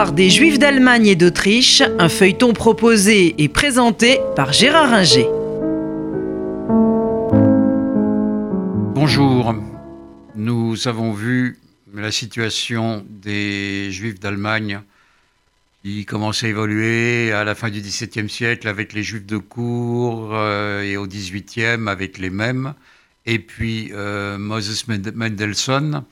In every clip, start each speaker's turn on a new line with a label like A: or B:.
A: L'histoire des Juifs d'Allemagne et d'Autriche, un feuilleton proposé et présenté par Gérard Inger.
B: Bonjour, nous avons vu la situation des Juifs d'Allemagne qui commence à évoluer à la fin du XVIIe siècle avec les Juifs de cour euh, et au XVIIIe avec les mêmes, et puis euh, Moses Mendelssohn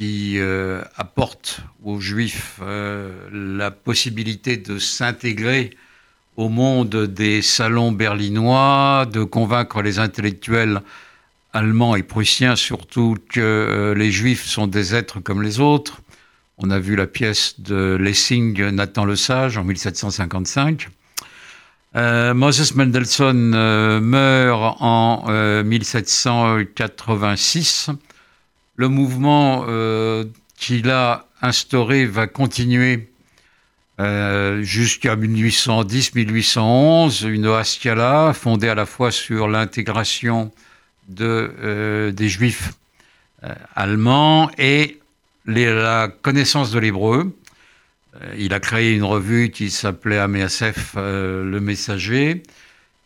B: qui euh, apporte aux Juifs euh, la possibilité de s'intégrer au monde des salons berlinois, de convaincre les intellectuels allemands et prussiens surtout que euh, les Juifs sont des êtres comme les autres. On a vu la pièce de Lessing, Nathan le Sage, en 1755. Moses Mendelssohn meurt en 1786 le mouvement euh, qu'il a instauré va continuer euh, jusqu'à 1810-1811, une Haskalah fondée à la fois sur l'intégration euh, des juifs allemands et la connaissance de l'hébreu. il a créé une revue qui s'appelait Améasef, Le Messager.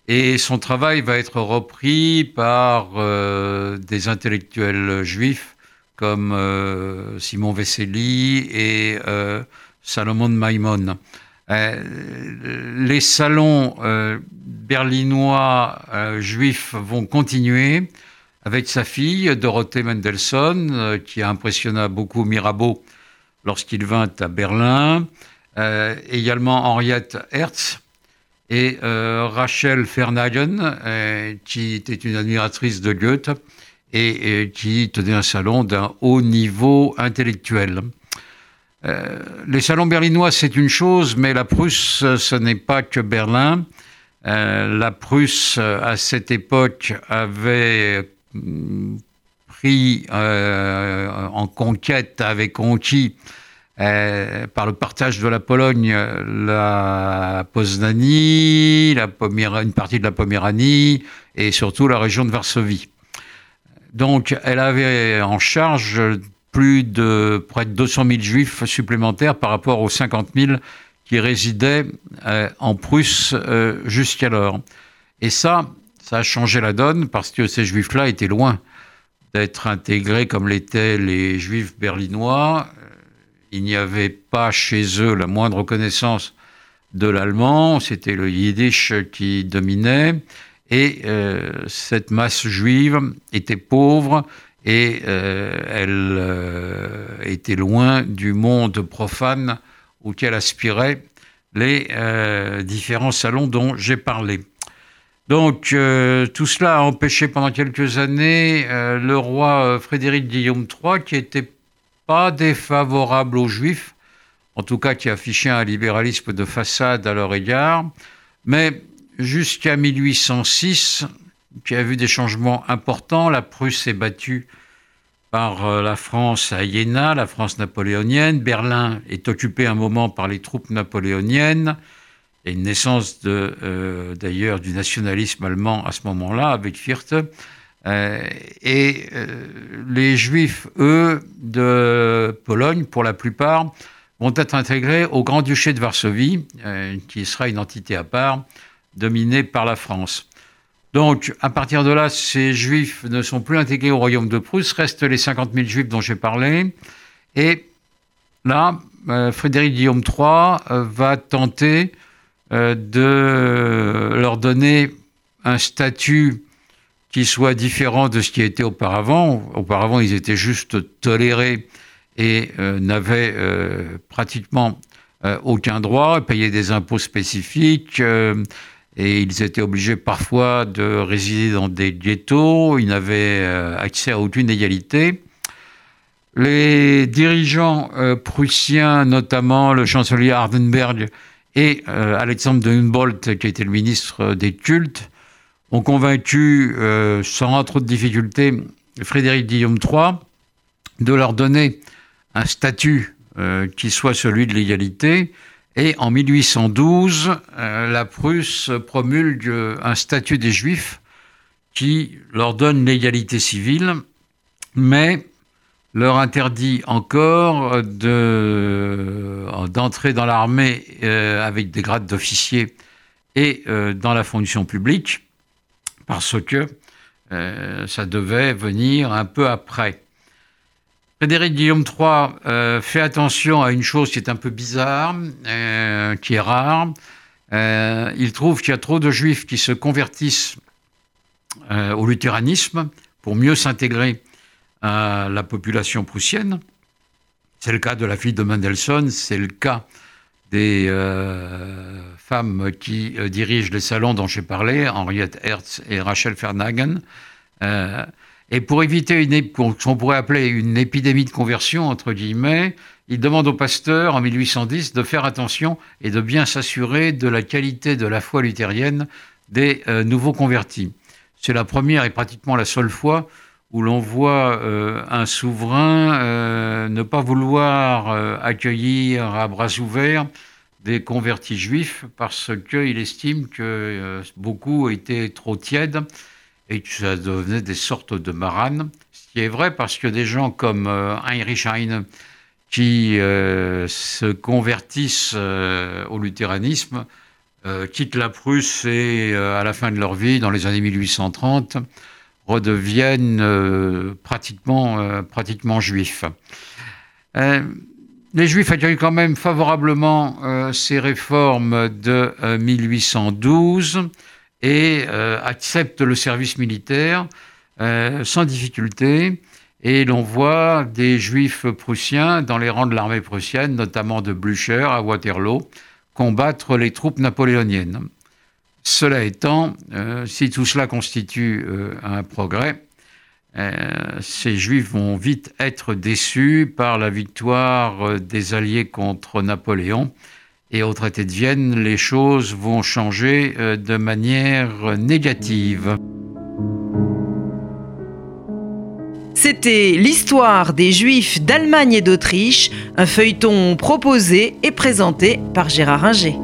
B: Et son travail va être repris par des intellectuels juifs comme euh, Simon Vesely et euh, Salomon Maimon. Euh, les salons berlinois juifs vont continuer avec sa fille Dorothée Mendelssohn, qui a impressionné beaucoup Mirabeau lorsqu'il vint à Berlin, également Henriette Hertz et Rachel Fernhagen, qui était une admiratrice de Goethe et, qui tenait un salon d'un haut niveau intellectuel. Euh, les salons berlinois, c'est une chose, mais la Prusse, ce n'est pas que Berlin. Euh, la Prusse, à cette époque, avait mm, pris euh, en conquête, avait conquis par le partage de la Pologne la Poznanie, la une partie de la Poméranie et surtout la région de Varsovie. Donc, elle avait en charge plus de près de 200 000 juifs supplémentaires par rapport aux 50 000 qui résidaient euh, en Prusse euh, jusqu'alors. Et ça, ça a changé la donne parce que ces juifs-là étaient loin d'être intégrés comme l'étaient les juifs berlinois. Il n'y avait pas chez eux la moindre connaissance de l'allemand, c'était le yiddish qui dominait. Et euh, cette masse juive était pauvre et euh, elle euh, était loin du monde profane auquel aspiraient les différents salons dont j'ai parlé. Donc tout cela a empêché pendant quelques années le roi Frédéric Guillaume III, qui n'était pas défavorable aux juifs, en tout cas qui affichait un libéralisme de façade à leur égard, mais jusqu'à 1806, qui a vu des changements importants. La Prusse est battue par euh, la France à Iéna, la France napoléonienne. Berlin est occupé un moment par les troupes napoléoniennes. Et une naissance euh, d'ailleurs du nationalisme allemand à ce moment-là avec Firth. Euh, et les Juifs, eux, de Pologne, pour la plupart, vont être intégrés au Grand-Duché de Varsovie, qui sera une entité à part, dominé par la France. Donc, à partir de là, ces juifs ne sont plus intégrés au royaume de Prusse, restent les 50 000 juifs dont j'ai parlé. Et là, euh, Frédéric Guillaume III euh, va tenter euh, de leur donner un statut qui soit différent de ce qui était auparavant. Auparavant, ils étaient juste tolérés et n'avaient pratiquement aucun droit, payaient des impôts spécifiques et ils étaient obligés parfois de résider dans des ghettos, ils n'avaient euh, accès à aucune égalité. Les dirigeants euh, prussiens, notamment le chancelier Hardenberg et euh, Alexandre de Humboldt, qui était le ministre des cultes, ont convaincu, sans trop de difficultés, Frédéric Guillaume III de leur donner un statut qui soit celui de l'égalité et en 1812, euh, la Prusse promulgue un statut des Juifs qui leur donne l'égalité civile, mais leur interdit encore d'entrer dans l'armée avec des grades d'officier et dans la fonction publique, parce que ça devait venir un peu après. Frédéric Guillaume III fait attention à une chose qui est un peu bizarre, qui est rare. il trouve qu'il y a trop de juifs qui se convertissent au luthéranisme pour mieux s'intégrer à la population prussienne. C'est le cas de la fille de Mendelssohn, c'est le cas des euh, femmes qui euh, dirigent les salons dont j'ai parlé, Henriette Hertz et Rachel Fernagen. Euh, et pour éviter une, qu'on pourrait appeler une épidémie de conversion, entre guillemets, il demande au pasteur en 1810 de faire attention et de bien s'assurer de la qualité de la foi luthérienne des nouveaux convertis. C'est la première et pratiquement la seule fois où l'on voit euh, un souverain euh, ne pas vouloir euh, accueillir à bras ouverts des convertis juifs parce qu'il estime que beaucoup étaient trop tièdes et que ça devenait des sortes de maranes. Ce qui est vrai parce que des gens comme Heinrich Heine qui se convertissent au luthéranisme quittent la Prusse et à la fin de leur vie, dans les années 1830, redeviennent euh, pratiquement, euh, pratiquement juifs. Euh, les Juifs accueillent quand même favorablement ces réformes de 1812 et acceptent le service militaire sans difficulté. Et l'on voit des Juifs prussiens dans les rangs de l'armée prussienne, notamment de Blücher à Waterloo, combattre les troupes napoléoniennes. Cela étant, euh, si tout cela constitue euh, un progrès, euh, ces Juifs vont vite être déçus par la victoire des Alliés contre Napoléon. Et au traité de Vienne, les choses vont changer de manière négative.
A: C'était l'histoire des Juifs d'Allemagne et d'Autriche, un feuilleton proposé et présenté par Gérard Inger.